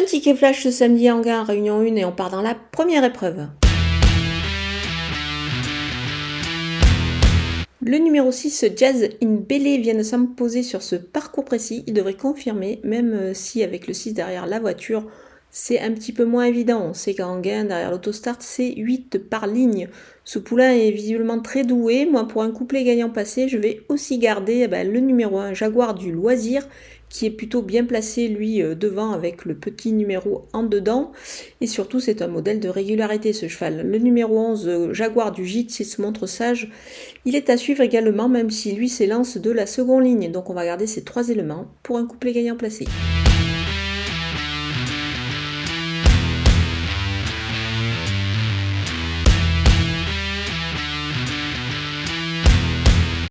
Un ticket flash ce samedi en gare, réunion 1 et on part dans la première épreuve. Le numéro 6, Jazz in Belay, vient de s'imposer sur ce parcours précis. Il devrait confirmer, même euh, si avec le 6 derrière la voiture, c'est un petit peu moins évident. On sait qu'en gain, derrière l'autostart, c'est 8 par ligne. Ce poulain est visiblement très doué. Moi, pour un couplet gagnant passé, je vais aussi garder eh ben, le numéro 1, Jaguar du loisir, qui est plutôt bien placé, lui, euh, devant, avec le petit numéro en dedans. Et surtout, c'est un modèle de régularité, ce cheval. Le numéro 11, euh, Jaguar du gîte, s'il se montre sage, il est à suivre également, même si lui s'élance de la seconde ligne. Donc, on va garder ces trois éléments pour un couplet gagnant placé.